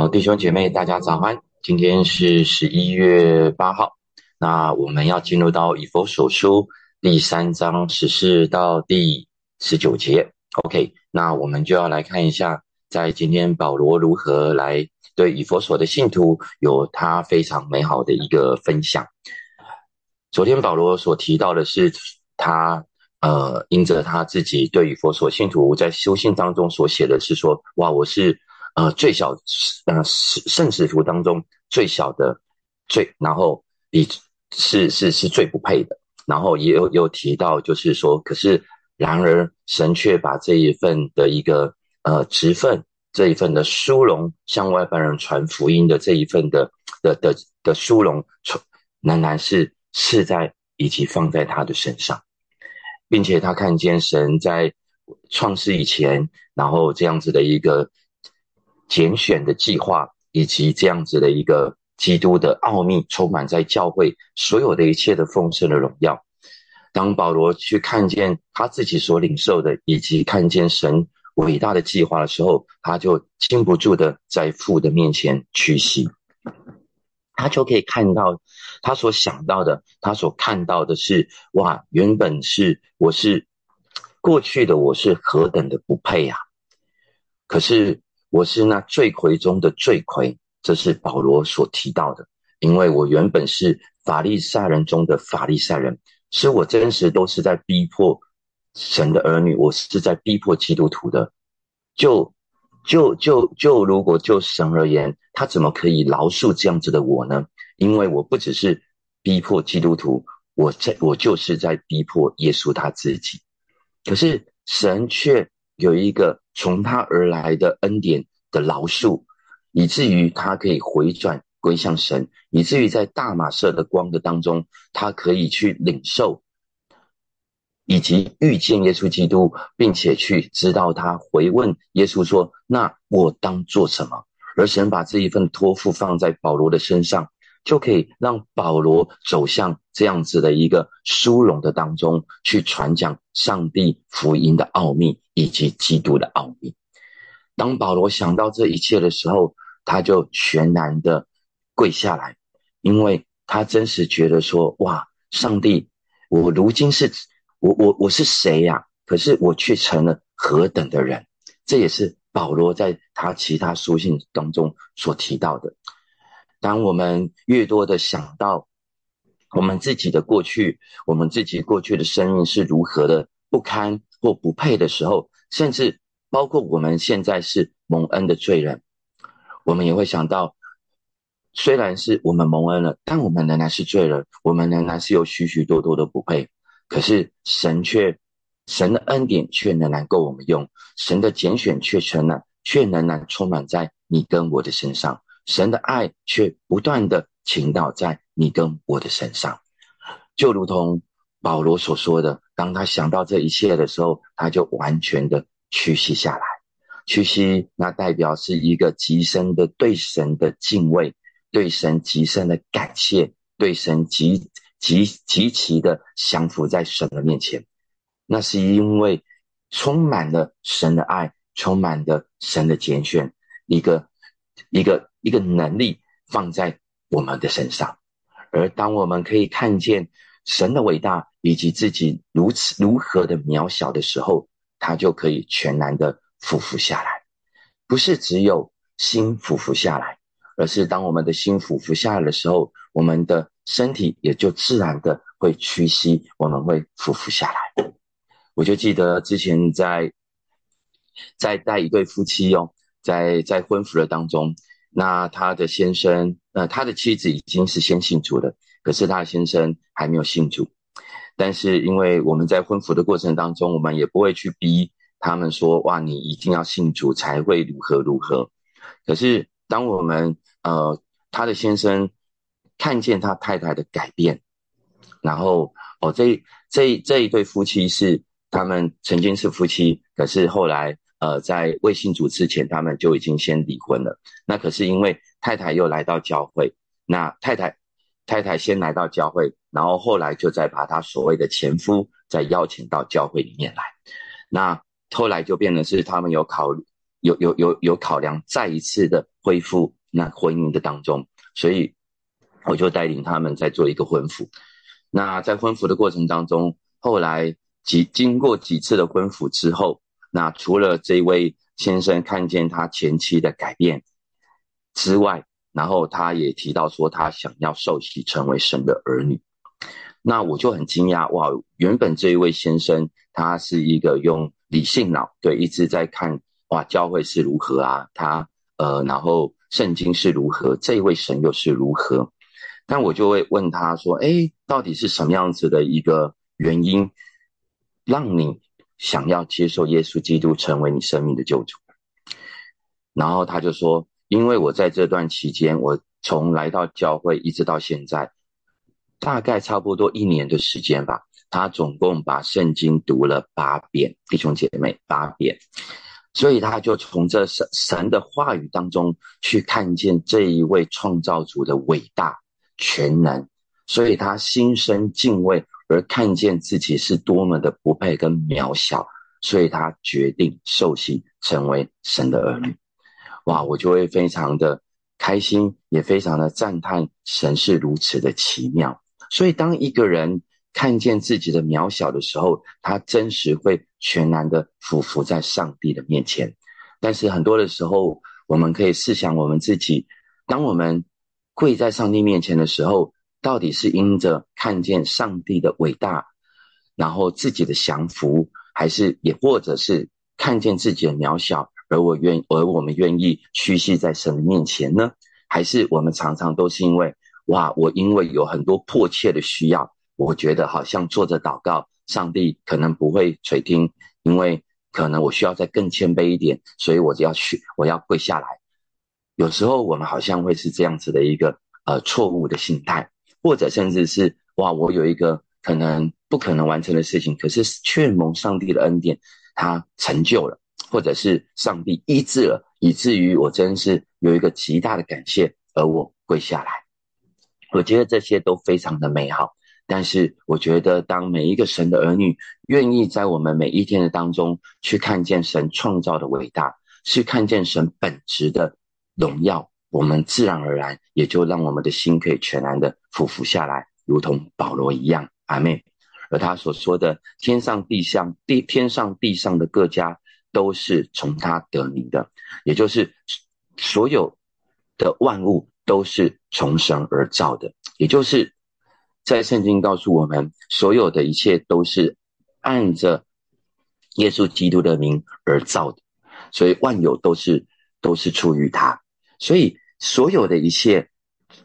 好，弟兄姐妹，大家早安。今天是十一月八号，那我们要进入到以佛所书第三章十四到第十九节。OK，那我们就要来看一下，在今天保罗如何来对以佛所的信徒有他非常美好的一个分享。昨天保罗所提到的是他呃，因着他自己对以佛所信徒在修信当中所写的是说，哇，我是。呃，最小，呃，圣圣使徒当中最小的，最然后比是是是最不配的，然后也有有提到，就是说，可是然而神却把这一份的一个呃职分，这一份的殊荣，向外邦人传福音的这一份的的的的殊荣，仍然是是在以及放在他的身上，并且他看见神在创世以前，然后这样子的一个。拣选的计划，以及这样子的一个基督的奥秘，充满在教会所有的一切的丰盛的荣耀。当保罗去看见他自己所领受的，以及看见神伟大的计划的时候，他就禁不住的在父的面前屈膝。他就可以看到他所想到的，他所看到的是：哇，原本是我是过去的我是何等的不配啊！可是。我是那罪魁中的罪魁，这是保罗所提到的。因为我原本是法利赛人中的法利赛人，是我真实都是在逼迫神的儿女，我是在逼迫基督徒的。就就就就，如果就神而言，他怎么可以饶恕这样子的我呢？因为我不只是逼迫基督徒，我在我就是在逼迫耶稣他自己。可是神却。有一个从他而来的恩典的饶恕，以至于他可以回转归向神，以至于在大马色的光的当中，他可以去领受，以及遇见耶稣基督，并且去知道他回问耶稣说：“那我当做什么？”而神把这一份托付放在保罗的身上。就可以让保罗走向这样子的一个殊荣的当中，去传讲上帝福音的奥秘以及基督的奥秘。当保罗想到这一切的时候，他就全然的跪下来，因为他真实觉得说：哇，上帝，我如今是，我我我是谁呀？可是我却成了何等的人？这也是保罗在他其他书信当中所提到的。当我们越多的想到我们自己的过去，我们自己过去的生命是如何的不堪或不配的时候，甚至包括我们现在是蒙恩的罪人，我们也会想到，虽然是我们蒙恩了，但我们仍然是罪人，我们仍然是有许许多多的不配。可是神却，神的恩典却仍然够我们用，神的拣选却成了，却仍然充满在你跟我的身上。神的爱却不断的倾倒在你跟我的身上，就如同保罗所说的，当他想到这一切的时候，他就完全的屈膝下来。屈膝，那代表是一个极深的对神的敬畏，对神极深的感谢，对神极极极其的降服在神的面前。那是因为充满了神的爱，充满了神的拣选，一个一个。一个能力放在我们的身上，而当我们可以看见神的伟大以及自己如此如何的渺小的时候，他就可以全然的俯伏下来。不是只有心俯伏下来，而是当我们的心俯伏下来的时候，我们的身体也就自然的会屈膝，我们会俯伏下来。我就记得之前在在带一对夫妻哦，在在婚服的当中。那他的先生，呃，他的妻子已经是先信主的，可是他的先生还没有信主。但是因为我们在婚服的过程当中，我们也不会去逼他们说，哇，你一定要信主才会如何如何。可是当我们，呃，他的先生看见他太太的改变，然后，哦，这这这一对夫妻是他们曾经是夫妻，可是后来。呃，在未信主之前，他们就已经先离婚了。那可是因为太太又来到教会，那太太太太先来到教会，然后后来就再把他所谓的前夫再邀请到教会里面来。那后来就变成是他们有考有有有有考量，再一次的恢复那婚姻的当中，所以我就带领他们在做一个婚服。那在婚服的过程当中，后来几经过几次的婚服之后，那除了这位先生看见他前妻的改变之外，然后他也提到说他想要受洗成为神的儿女。那我就很惊讶哇！原本这一位先生他是一个用理性脑对一直在看哇教会是如何啊，他呃然后圣经是如何，这一位神又是如何？但我就会问他说：哎，到底是什么样子的一个原因，让你想要接受耶稣基督成为你生命的救主？然后他就说：因为我在这段期间，我从来到教会一直到现在。大概差不多一年的时间吧，他总共把圣经读了八遍，弟兄姐妹八遍，所以他就从这神神的话语当中去看见这一位创造主的伟大全能，所以他心生敬畏，而看见自己是多么的不配跟渺小，所以他决定受洗成为神的儿女。哇，我就会非常的开心，也非常的赞叹神是如此的奇妙。所以，当一个人看见自己的渺小的时候，他真实会全然的俯伏在上帝的面前。但是，很多的时候，我们可以试想我们自己，当我们跪在上帝面前的时候，到底是因着看见上帝的伟大，然后自己的降服，还是也或者是看见自己的渺小，而我愿而我们愿意屈膝在神的面前呢？还是我们常常都是因为？哇！我因为有很多迫切的需要，我觉得好像做着祷告，上帝可能不会垂听，因为可能我需要再更谦卑一点，所以我就要去，我要跪下来。有时候我们好像会是这样子的一个呃错误的心态，或者甚至是哇，我有一个可能不可能完成的事情，可是却蒙上帝的恩典，他成就了，或者是上帝医治了，以至于我真是有一个极大的感谢，而我跪下来。我觉得这些都非常的美好，但是我觉得当每一个神的儿女愿意在我们每一天的当中去看见神创造的伟大，去看见神本质的荣耀，我们自然而然也就让我们的心可以全然的俯伏下来，如同保罗一样，阿妹。而他所说的天上地上地天上地上的各家都是从他得名的，也就是所有的万物。都是从神而造的，也就是在圣经告诉我们，所有的一切都是按着耶稣基督的名而造的，所以万有都是都是出于他，所以所有的一切，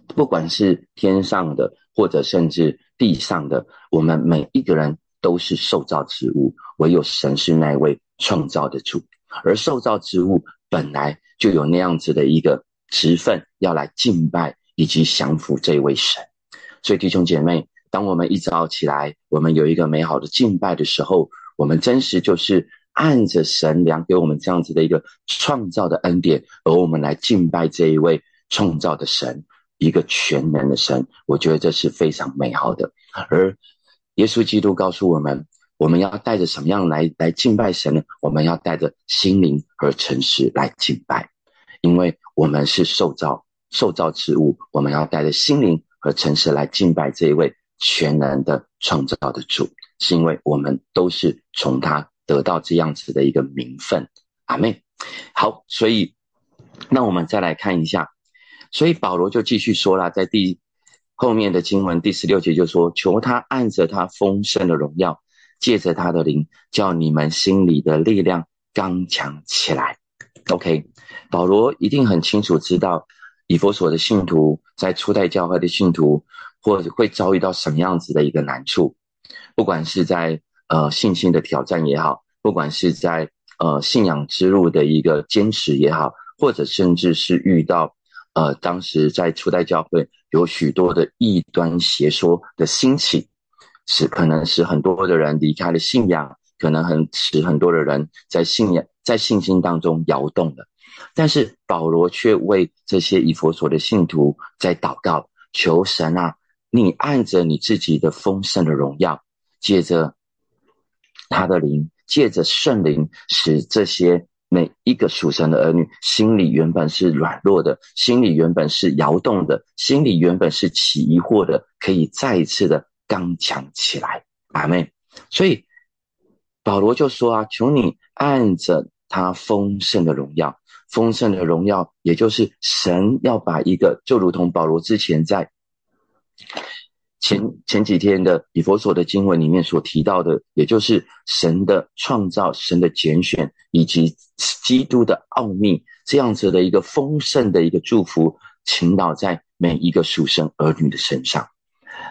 不管是天上的或者甚至地上的，我们每一个人都是受造之物，唯有神是那位创造的主，而受造之物本来就有那样子的一个。职份要来敬拜以及降服这位神，所以弟兄姐妹，当我们一早起来，我们有一个美好的敬拜的时候，我们真实就是按着神量给我们这样子的一个创造的恩典，而我们来敬拜这一位创造的神，一个全能的神。我觉得这是非常美好的。而耶稣基督告诉我们，我们要带着什么样来来敬拜神呢？我们要带着心灵和诚实来敬拜。因为我们是受造受造之物，我们要带着心灵和诚实来敬拜这一位全能的创造的主，是因为我们都是从他得到这样子的一个名分。阿妹，好，所以那我们再来看一下，所以保罗就继续说了，在第后面的经文第十六节就说：求他按着他丰盛的荣耀，借着他的灵，叫你们心里的力量刚强起来。OK，保罗一定很清楚知道以佛所的信徒在初代教会的信徒，或者会遭遇到什么样子的一个难处，不管是在呃信心的挑战也好，不管是在呃信仰之路的一个坚持也好，或者甚至是遇到呃当时在初代教会有许多的异端邪说的兴起，使可能使很多的人离开了信仰。可能很使很多的人在信仰、在信心当中摇动了，但是保罗却为这些以佛所的信徒在祷告，求神啊，你按着你自己的丰盛的荣耀，借着他的灵，借着圣灵，使这些每一个属神的儿女，心里原本是软弱的，心里原本是摇动的，心里原本是起疑惑的，可以再一次的刚强起来。阿妹，所以保罗就说啊，求你按着他丰盛的荣耀，丰盛的荣耀，也就是神要把一个，就如同保罗之前在。前前几天的以佛所的经文里面所提到的，也就是神的创造、神的拣选以及基督的奥秘，这样子的一个丰盛的一个祝福，倾倒在每一个属神儿女的身上，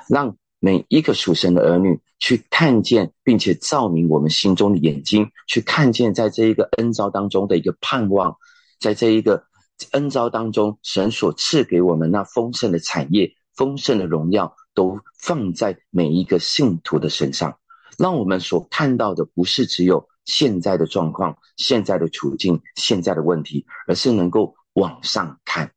让每一个属神的儿女去看见，并且照明我们心中的眼睛，去看见在这一个恩召当中的一个盼望，在这一个恩召当中，神所赐给我们那丰盛的产业、丰盛的荣耀。都放在每一个信徒的身上，让我们所看到的不是只有现在的状况、现在的处境、现在的问题，而是能够往上看。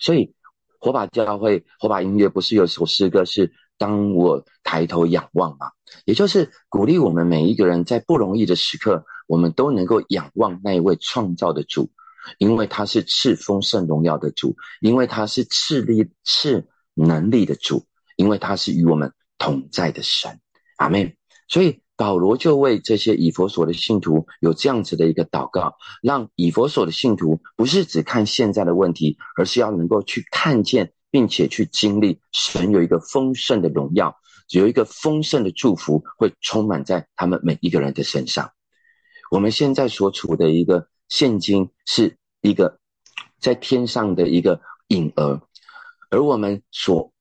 所以，火把教会、火把音乐不是有首诗歌是“当我抬头仰望”吗？也就是鼓励我们每一个人在不容易的时刻，我们都能够仰望那一位创造的主，因为他是赐丰盛荣耀的主，因为他是赐力、赐能力的主。因为他是与我们同在的神，阿门。所以保罗就为这些以佛所的信徒有这样子的一个祷告，让以佛所的信徒不是只看现在的问题，而是要能够去看见，并且去经历神有一个丰盛的荣耀，有一个丰盛的祝福会充满在他们每一个人的身上。我们现在所处的一个现今是一个在天上的一个影儿，而我们所。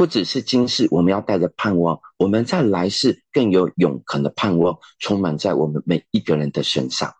不只是今世，我们要带着盼望；我们在来世更有永恒的盼望，充满在我们每一个人的身上。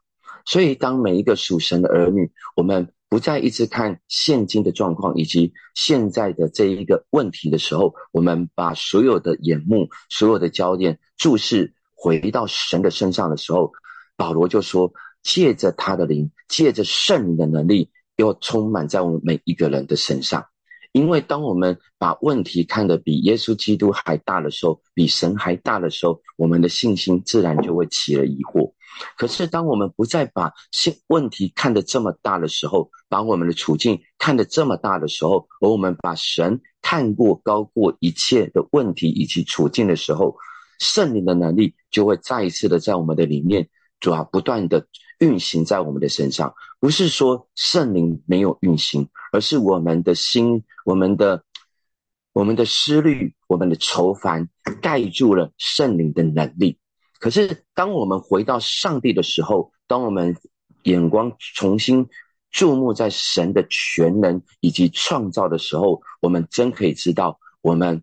所以，当每一个属神的儿女，我们不再一直看现今的状况以及现在的这一个问题的时候，我们把所有的眼目、所有的焦点注视回到神的身上的时候，保罗就说：借着他的灵，借着圣灵的能力，又充满在我们每一个人的身上。因为当我们把问题看得比耶稣基督还大的时候，比神还大的时候，我们的信心自然就会起了疑惑。可是，当我们不再把信问题看得这么大的时候，把我们的处境看得这么大的时候，而我们把神看过高过一切的问题以及处境的时候，圣灵的能力就会再一次的在我们的里面，主要不断的运行在我们的身上。不是说圣灵没有运行，而是我们的心。我们的我们的思虑，我们的愁烦，盖住了圣灵的能力。可是，当我们回到上帝的时候，当我们眼光重新注目在神的全能以及创造的时候，我们真可以知道，我们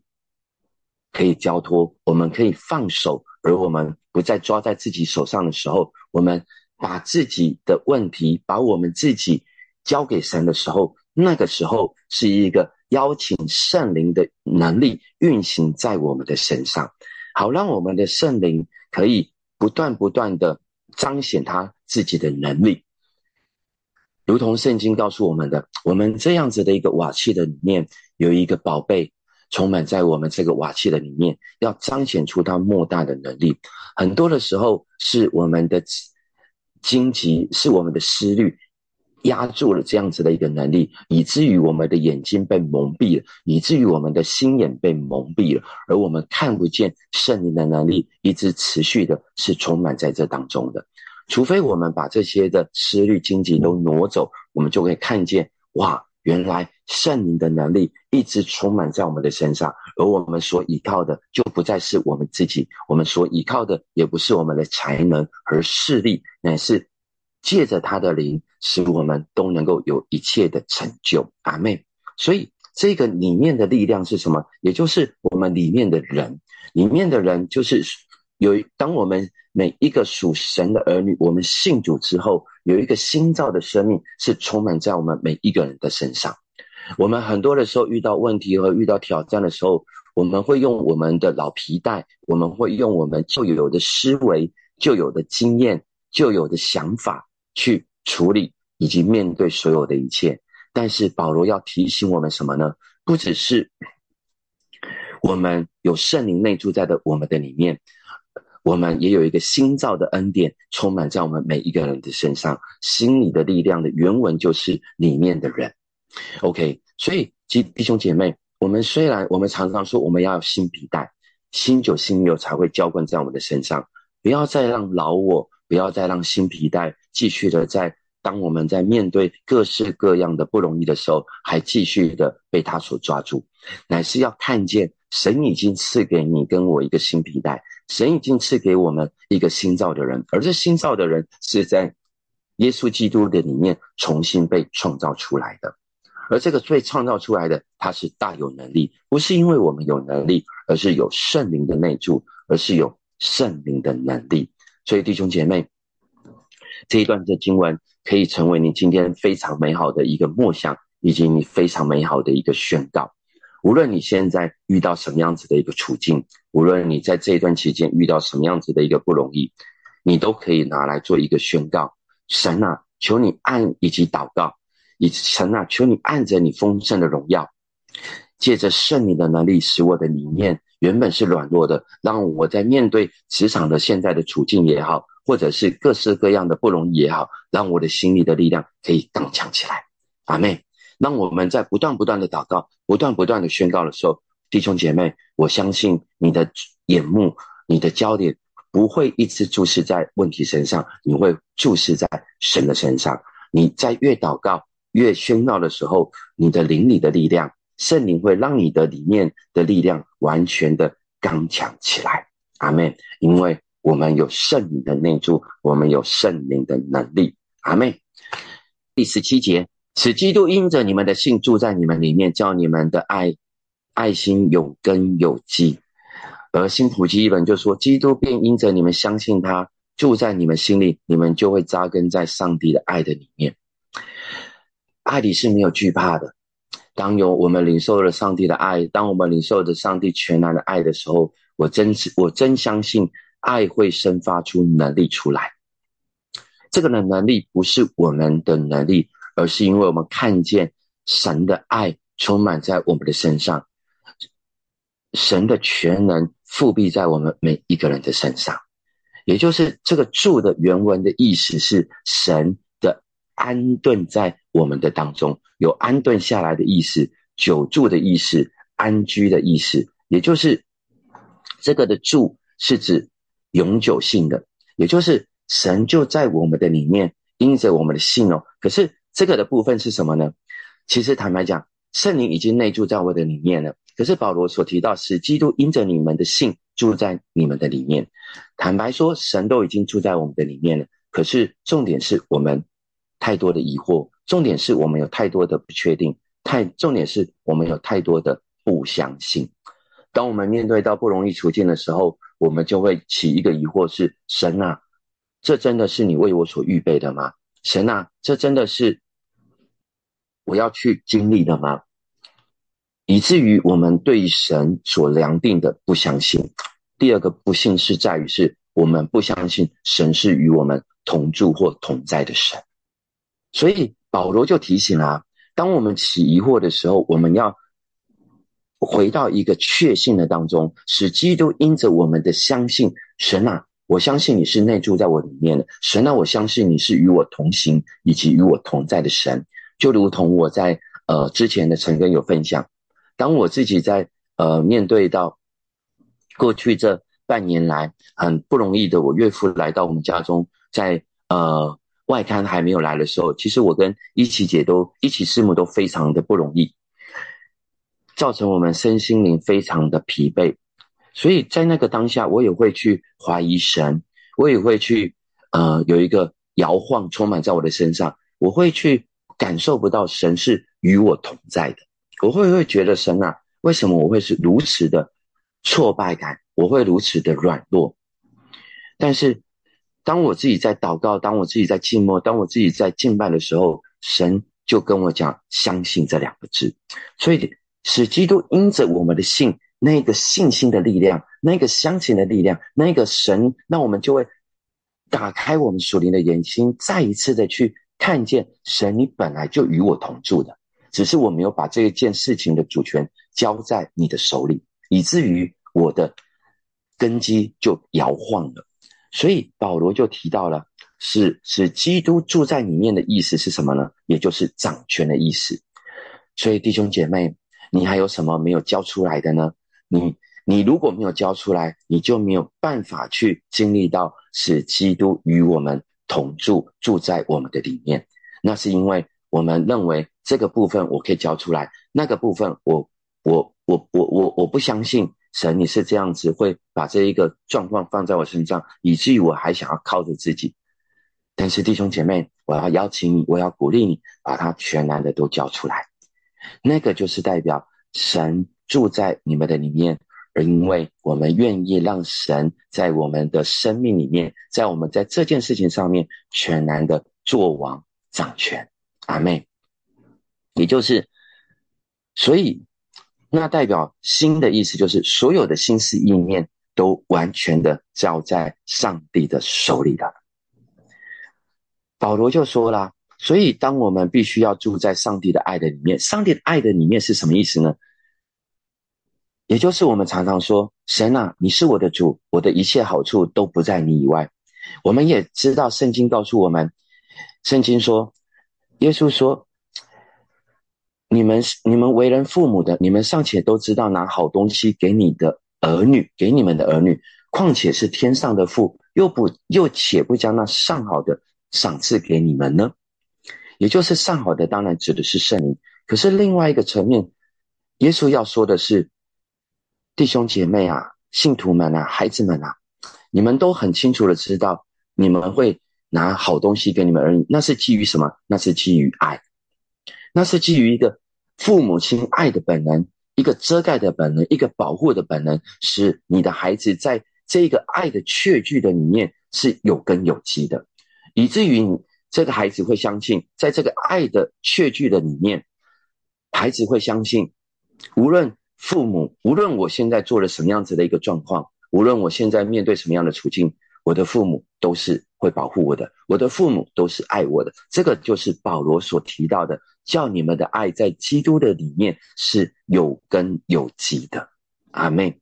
可以交托，我们可以放手，而我们不再抓在自己手上的时候，我们把自己的问题，把我们自己交给神的时候。那个时候是一个邀请圣灵的能力运行在我们的身上，好让我们的圣灵可以不断不断的彰显他自己的能力，如同圣经告诉我们的，我们这样子的一个瓦器的里面有一个宝贝充满在我们这个瓦器的里面，要彰显出它莫大的能力。很多的时候是我们的荆棘，是我们的思虑。压住了这样子的一个能力，以至于我们的眼睛被蒙蔽了，以至于我们的心眼被蒙蔽了，而我们看不见圣灵的能力一直持续的是充满在这当中的。除非我们把这些的思虑、荆棘都挪走，我们就会看见，哇，原来圣灵的能力一直充满在我们的身上，而我们所依靠的就不再是我们自己，我们所依靠的也不是我们的才能和势力，乃是。借着他的灵，使我们都能够有一切的成就。阿妹，所以这个里面的力量是什么？也就是我们里面的人，里面的人就是有。当我们每一个属神的儿女，我们信主之后，有一个新造的生命是充满在我们每一个人的身上。我们很多的时候遇到问题和遇到挑战的时候，我们会用我们的老皮带，我们会用我们旧有的思维、旧有的经验、旧有的想法。去处理以及面对所有的一切，但是保罗要提醒我们什么呢？不只是我们有圣灵内住在的我们的里面，我们也有一个新造的恩典充满在我们每一个人的身上。心里的力量的原文就是里面的人。OK，所以弟弟兄姐妹，我们虽然我们常常说我们要有新皮带，新酒新油才会浇灌在我们的身上，不要再让老我，不要再让新皮带继续的在。当我们在面对各式各样的不容易的时候，还继续的被他所抓住，乃是要看见神已经赐给你跟我一个新皮带，神已经赐给我们一个新造的人，而这新造的人是在耶稣基督的里面重新被创造出来的，而这个被创造出来的他是大有能力，不是因为我们有能力，而是有圣灵的内助，而是有圣灵的能力。所以弟兄姐妹，这一段的经文。可以成为你今天非常美好的一个梦想，以及你非常美好的一个宣告。无论你现在遇到什么样子的一个处境，无论你在这一段期间遇到什么样子的一个不容易，你都可以拿来做一个宣告。神啊，求你按以及祷告，以及神啊，求你按着你丰盛的荣耀，借着圣灵的能力，使我的理念原本是软弱的，让我在面对职场的现在的处境也好。或者是各式各样的不容易也好，让我的心里的力量可以更强起来。阿妹，当我们在不断不断的祷告、不断不断的宣告的时候，弟兄姐妹，我相信你的眼目、你的焦点不会一直注视在问题身上，你会注视在神的身上。你在越祷告、越宣告的时候，你的灵里的力量，圣灵会让你的里面的力量完全的刚强起来。阿妹，因为。我们有圣灵的内助，我们有圣灵的能力。阿妹，第十七节，使基督因着你们的信住在你们里面，叫你们的爱爱心有根有基。而新普基一本就说，基督便因着你们相信他住在你们心里，你们就会扎根在上帝的爱的里面。爱里是没有惧怕的。当有我们领受了上帝的爱，当我们领受着上帝全然的爱的时候，我真是我真相信。爱会生发出能力出来，这个的能力不是我们的能力，而是因为我们看见神的爱充满在我们的身上，神的全能复辟在我们每一个人的身上，也就是这个住的原文的意思是神的安顿在我们的当中，有安顿下来的意思，久住的意思，安居的意思，也就是这个的住是指。永久性的，也就是神就在我们的里面，因着我们的信哦。可是这个的部分是什么呢？其实坦白讲，圣灵已经内住在我的里面了。可是保罗所提到，是基督因着你们的信住在你们的里面。坦白说，神都已经住在我们的里面了。可是重点是我们太多的疑惑，重点是我们有太多的不确定，太重点是我们有太多的不相信。当我们面对到不容易处境的时候，我们就会起一个疑惑：是神啊，这真的是你为我所预备的吗？神啊，这真的是我要去经历的吗？以至于我们对神所量定的不相信。第二个不信是在于，是我们不相信神是与我们同住或同在的神。所以保罗就提醒啊，当我们起疑惑的时候，我们要。回到一个确信的当中，使基督因着我们的相信，神啊，我相信你是内住在我里面的，神啊，我相信你是与我同行以及与我同在的神。就如同我在呃之前的陈根有分享，当我自己在呃面对到过去这半年来很不容易的，我岳父来到我们家中，在呃外滩还没有来的时候，其实我跟一起姐都一起师母都非常的不容易。造成我们身心灵非常的疲惫，所以在那个当下，我也会去怀疑神，我也会去呃有一个摇晃充满在我的身上，我会去感受不到神是与我同在的，我会不会觉得神啊，为什么我会是如此的挫败感，我会如此的软弱？但是当我自己在祷告，当我自己在静默，当我自己在敬拜的时候，神就跟我讲相信这两个字，所以。使基督因着我们的信，那个信心的力量，那个相信的力量，那个神，那我们就会打开我们属灵的眼睛，再一次的去看见神，你本来就与我同住的，只是我没有把这一件事情的主权交在你的手里，以至于我的根基就摇晃了。所以保罗就提到了，是使基督住在里面的意思是什么呢？也就是掌权的意思。所以弟兄姐妹，你还有什么没有交出来的呢？你你如果没有交出来，你就没有办法去经历到使基督与我们同住，住在我们的里面。那是因为我们认为这个部分我可以交出来，那个部分我我我我我我不相信神，你是这样子会把这一个状况放在我身上，以至于我还想要靠着自己。但是弟兄姐妹，我要邀请你，我要鼓励你，把它全然的都交出来。那个就是代表神住在你们的里面，而因为我们愿意让神在我们的生命里面，在我们在这件事情上面全然的做王。掌权，阿妹，也就是，所以那代表心的意思，就是所有的心思意念都完全的交在上帝的手里了。保罗就说了，所以当我们必须要住在上帝的爱的里面，上帝的爱的里面是什么意思呢？也就是我们常常说，神啊，你是我的主，我的一切好处都不在你以外。我们也知道，圣经告诉我们。圣经说，耶稣说：“你们你们为人父母的，你们尚且都知道拿好东西给你的儿女，给你们的儿女，况且是天上的父，又不又且不将那上好的赏赐给你们呢？也就是上好的，当然指的是圣灵。可是另外一个层面，耶稣要说的是，弟兄姐妹啊，信徒们啊，孩子们啊，你们都很清楚的知道，你们会。”拿好东西给你们儿女，那是基于什么？那是基于爱，那是基于一个父母亲爱的本能，一个遮盖的本能，一个保护的本能，使你的孩子在这个爱的确据的里面是有根有基的，以至于你这个孩子会相信，在这个爱的确据的里面，孩子会相信，无论父母，无论我现在做了什么样子的一个状况，无论我现在面对什么样的处境。我的父母都是会保护我的，我的父母都是爱我的，这个就是保罗所提到的，叫你们的爱在基督的里面是有根有基的，阿妹。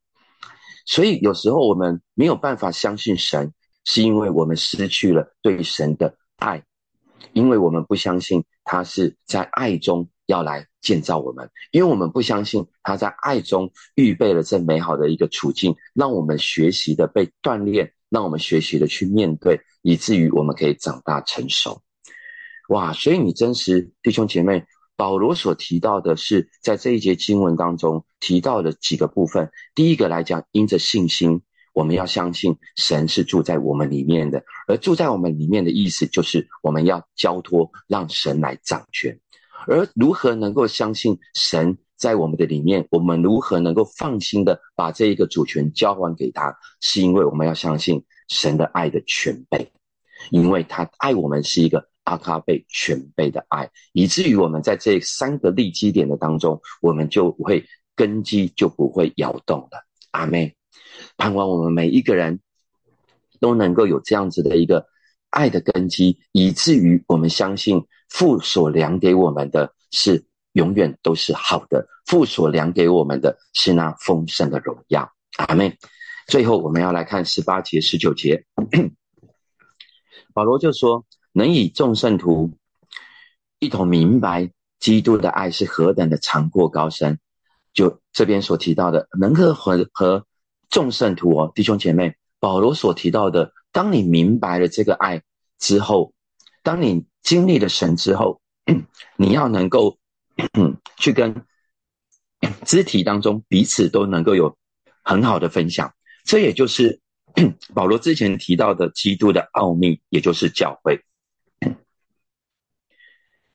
所以有时候我们没有办法相信神，是因为我们失去了对神的爱，因为我们不相信他是在爱中要来建造我们，因为我们不相信他在爱中预备了这美好的一个处境，让我们学习的被锻炼。让我们学习的去面对，以至于我们可以长大成熟。哇！所以你真实弟兄姐妹，保罗所提到的是在这一节经文当中提到的几个部分。第一个来讲，因着信心，我们要相信神是住在我们里面的，而住在我们里面的意思就是我们要交托，让神来掌权。而如何能够相信神？在我们的里面，我们如何能够放心的把这一个主权交还给他？是因为我们要相信神的爱的全备，因为他爱我们是一个阿卡贝全备的爱，以至于我们在这三个立基点的当中，我们就会根基就不会摇动了。阿妹，盼望我们每一个人都能够有这样子的一个爱的根基，以至于我们相信父所量给我们的是。永远都是好的，父所量给我们的是那丰盛的荣耀。阿妹，最后我们要来看十八节、十九节，保罗就说：“能以众圣徒一同明白基督的爱是何等的长阔高深。”就这边所提到的，能够和和众圣徒哦，弟兄姐妹，保罗所提到的，当你明白了这个爱之后，当你经历了神之后，你要能够。去跟 肢体当中彼此都能够有很好的分享，这也就是保罗之前提到的基督的奥秘，也就是教会。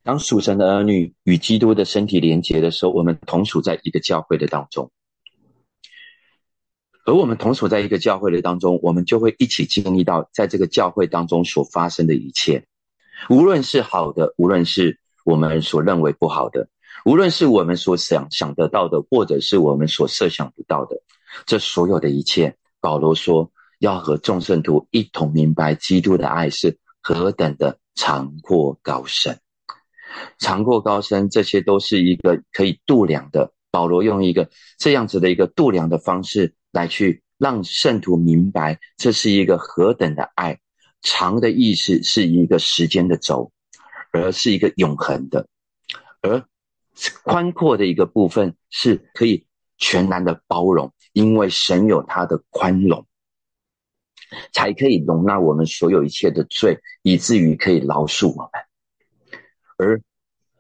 当属神的儿女与基督的身体连结的时候，我们同属在一个教会的当中，而我们同属在一个教会的当中，我们就会一起经历到在这个教会当中所发生的一切，无论是好的，无论是。我们所认为不好的，无论是我们所想想得到的，或者是我们所设想不到的，这所有的一切，保罗说要和众圣徒一同明白基督的爱是何等的长阔高深，长阔高深，这些都是一个可以度量的。保罗用一个这样子的一个度量的方式来去让圣徒明白这是一个何等的爱。长的意思是一个时间的轴，而是一个永恒的；而宽阔的一个部分是可以全然的包容，因为神有他的宽容，才可以容纳我们所有一切的罪，以至于可以饶恕我们。而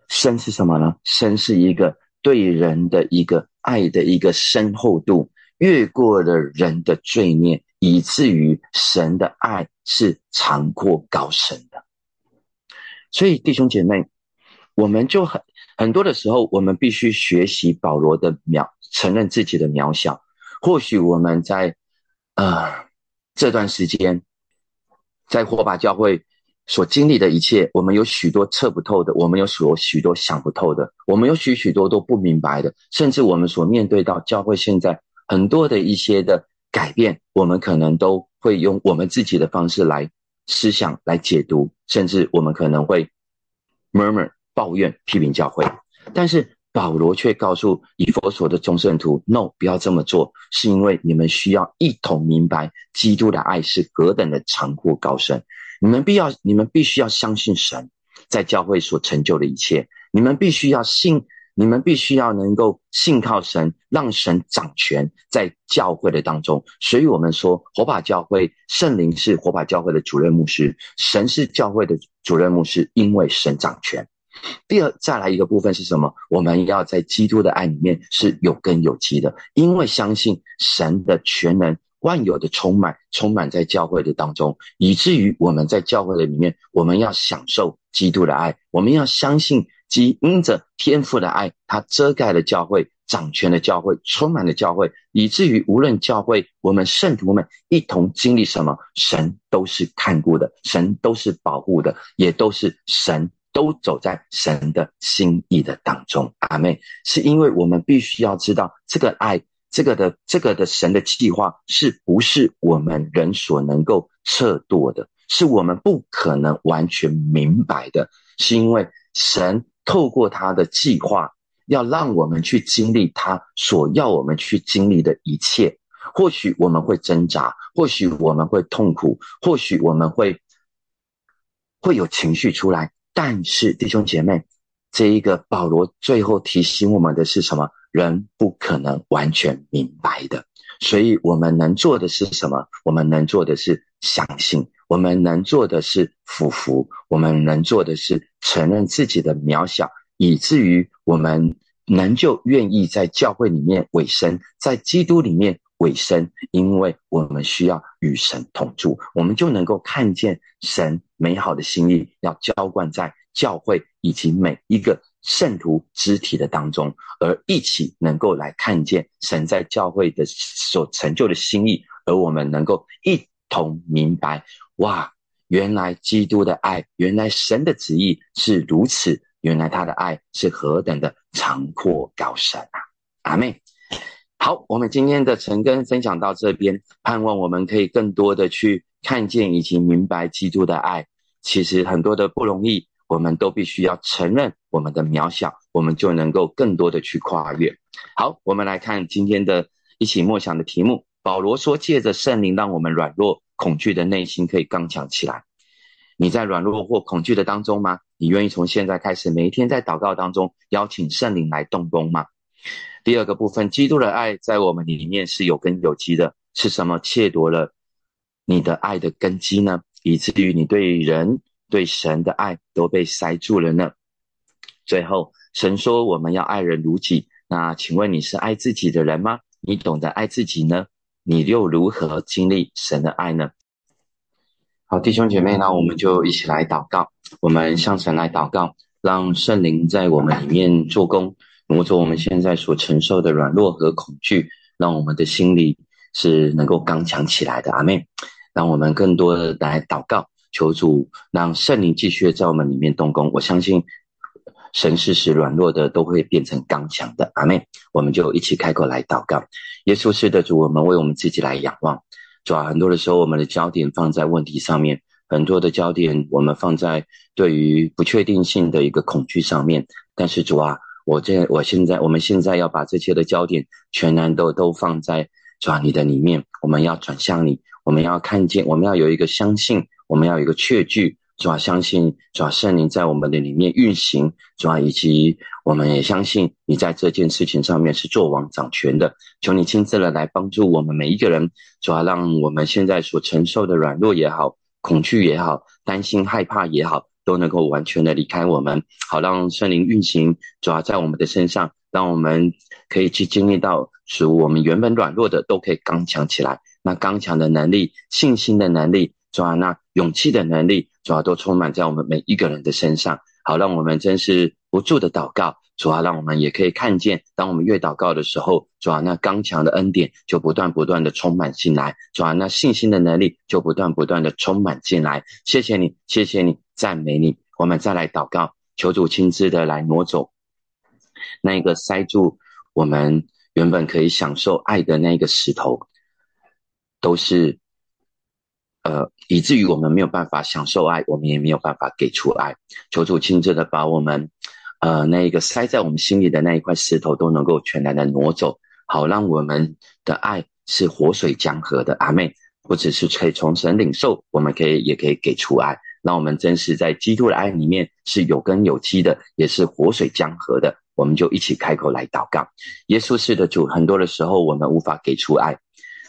深是什么呢？深是一个对人的一个爱的一个深厚度，越过了人的罪孽，以至于神的爱是长阔高深的。所以弟兄姐妹，我们就很很多的时候，我们必须学习保罗的渺，承认自己的渺小。或许我们在啊这段时间，在火把教会。所经历的一切，我们有许多测不透的，我们有所许多想不透的，我们有许许多多不明白的，甚至我们所面对到教会现在很多的一些的改变，我们可能都会用我们自己的方式来思想来解读，甚至我们可能会 murmur 抱怨批评教会。但是保罗却告诉以佛所的众圣徒：“No，不要这么做，是因为你们需要一同明白基督的爱是何等的长阔高深。”你们必要，你们必须要相信神在教会所成就的一切。你们必须要信，你们必须要能够信靠神，让神掌权在教会的当中。所以我们说，火把教会圣灵是火把教会的主任牧师，神是教会的主任牧师，因为神掌权。第二，再来一个部分是什么？我们要在基督的爱里面是有根有基的，因为相信神的全能。万有的充满，充满在教会的当中，以至于我们在教会的里面，我们要享受基督的爱，我们要相信基因着天赋的爱，它遮盖了教会，掌权的教会，充满了教会，以至于无论教会，我们圣徒们一同经历什么，神都是看顾的，神都是保护的，也都是神都走在神的心意的当中。阿妹，是因为我们必须要知道这个爱。这个的这个的神的计划是不是我们人所能够测度的？是我们不可能完全明白的。是因为神透过他的计划，要让我们去经历他所要我们去经历的一切。或许我们会挣扎，或许我们会痛苦，或许我们会会有情绪出来。但是弟兄姐妹，这一个保罗最后提醒我们的是什么？人不可能完全明白的，所以我们能做的是什么？我们能做的是相信，我们能做的是俯服，我们能做的是承认自己的渺小，以至于我们能就愿意在教会里面委身，在基督里面委身，因为我们需要与神同住，我们就能够看见神美好的心意要浇灌在教会以及每一个。圣徒肢体的当中，而一起能够来看见神在教会的所成就的心意，而我们能够一同明白，哇，原来基督的爱，原来神的旨意是如此，原来他的爱是何等的长阔高深啊！阿妹，好，我们今天的晨更分享到这边，盼望我们可以更多的去看见以及明白基督的爱，其实很多的不容易。我们都必须要承认我们的渺小，我们就能够更多的去跨越。好，我们来看今天的一起默想的题目。保罗说：“借着圣灵，让我们软弱、恐惧的内心可以刚强起来。”你在软弱或恐惧的当中吗？你愿意从现在开始，每一天在祷告当中邀请圣灵来动工吗？第二个部分，基督的爱在我们里面是有根有基的，是什么窃夺了你的爱的根基呢？以至于你对人。对神的爱都被塞住了呢。最后，神说我们要爱人如己。那请问你是爱自己的人吗？你懂得爱自己呢？你又如何经历神的爱呢？好，弟兄姐妹，那我们就一起来祷告。我们向神来祷告，让圣灵在我们里面做工，挪走我们现在所承受的软弱和恐惧，让我们的心里是能够刚强起来的。阿妹，让我们更多的来祷告。求主让圣灵继续在我们里面动工，我相信神是使软弱的都会变成刚强的。阿妹，我们就一起开口来祷告。耶稣是的主，我们为我们自己来仰望。主啊，很多的时候我们的焦点放在问题上面，很多的焦点我们放在对于不确定性的一个恐惧上面。但是主啊，我这我现在我们现在要把这些的焦点全然都都放在主啊，你的里面，我们要转向你，我们要看见，我们要有一个相信，我们要有一个确据，主要，相信主要，圣灵在我们的里面运行，主要，以及我们也相信你在这件事情上面是做王掌权的，求你亲自的来帮助我们每一个人，主要，让我们现在所承受的软弱也好，恐惧也好，担心害怕也好。都能够完全的离开我们，好让圣灵运行，主要在我们的身上，让我们可以去经历到，使我们原本软弱的都可以刚强起来。那刚强的能力、信心的能力，主要那勇气的能力，主要都充满在我们每一个人的身上，好让我们真是不住的祷告。主要让我们也可以看见，当我们越祷告的时候，主要那刚强的恩典就不断不断的充满进来，主要那信心的能力就不断不断的充满进来。谢谢你，谢谢你。赞美你，我们再来祷告，求主亲自的来挪走那一个塞住我们原本可以享受爱的那个石头，都是呃，以至于我们没有办法享受爱，我们也没有办法给出爱。求主亲自的把我们呃那一个塞在我们心里的那一块石头都能够全然的挪走，好让我们的爱是活水江河的阿妹，不只是可以从神领受，我们可以也可以给出爱。让我们真实在基督的爱里面是有根有基的，也是活水江河的。我们就一起开口来祷告。耶稣是的主，很多的时候我们无法给出爱，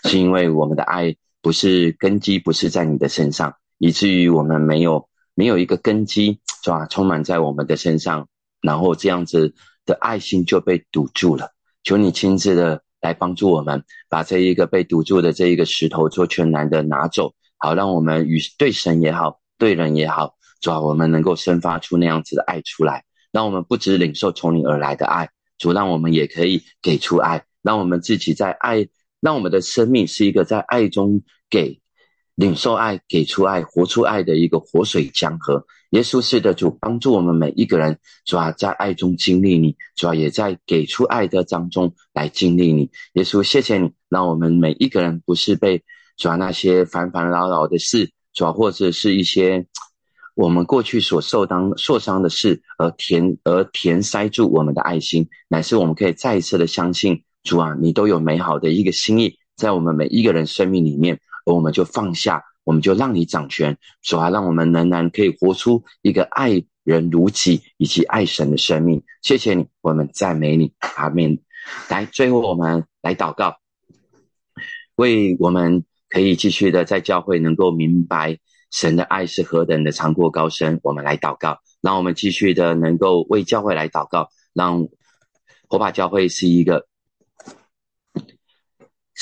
是因为我们的爱不是根基，不是在你的身上，以至于我们没有没有一个根基，是吧？充满在我们的身上，然后这样子的爱心就被堵住了。求你亲自的来帮助我们，把这一个被堵住的这一个石头做全然的拿走，好让我们与对神也好。对人也好，主啊，我们能够生发出那样子的爱出来，让我们不只领受从你而来的爱，主让我们也可以给出爱，让我们自己在爱，让我们的生命是一个在爱中给领受爱、给出爱、活出爱的一个活水江河。耶稣是的主，帮助我们每一个人，主啊，在爱中经历你，主啊，也在给出爱的当中来经历你。耶稣，谢谢你，让我们每一个人不是被主啊那些烦烦扰扰的事。主要或者是一些我们过去所受当受伤的事，而填而填塞住我们的爱心，乃是我们可以再一次的相信主啊，你都有美好的一个心意在我们每一个人生命里面，而我们就放下，我们就让你掌权，主啊，让我们仍然可以活出一个爱人如己以及爱神的生命。谢谢你，我们赞美你，阿门。来，最后我们来祷告，为我们。可以继续的在教会能够明白神的爱是何等的长阔高深，我们来祷告，让我们继续的能够为教会来祷告，让火把教会是一个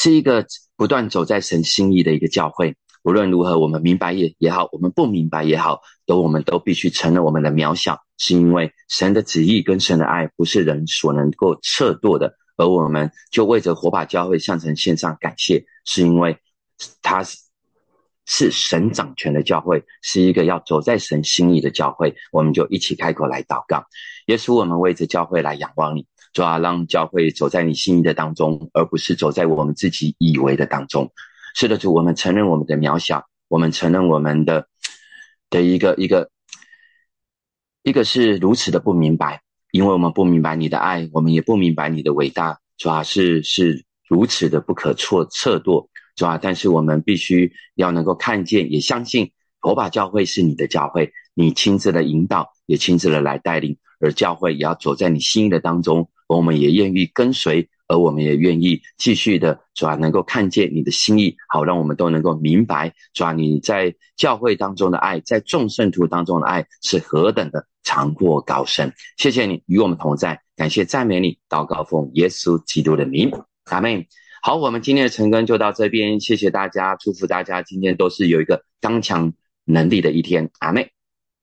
是一个不断走在神心意的一个教会。无论如何，我们明白也也好，我们不明白也好，都我们都必须承认我们的渺小，是因为神的旨意跟神的爱不是人所能够测度的，而我们就为着火把教会向神献上感谢，是因为。他是是神掌权的教会，是一个要走在神心意的教会。我们就一起开口来祷告，耶稣，我们为着教会来仰望你，主啊，让教会走在你心意的当中，而不是走在我们自己以为的当中。是的，主，我们承认我们的渺小，我们承认我们的的一个一个一个是如此的不明白，因为我们不明白你的爱，我们也不明白你的伟大，主啊，是是如此的不可测测度。是吧？但是我们必须要能够看见，也相信火把教会是你的教会，你亲自的引导，也亲自的来带领，而教会也要走在你心意的当中，我们也愿意跟随，而我们也愿意继续的，是吧？能够看见你的心意，好让我们都能够明白，是吧？你在教会当中的爱，在众圣徒当中的爱是何等的长阔高深。谢谢你与我们同在，感谢赞美你，祷告奉耶稣基督的名，阿门。好，我们今天的晨更就到这边，谢谢大家，祝福大家今天都是有一个刚强能力的一天，阿妹。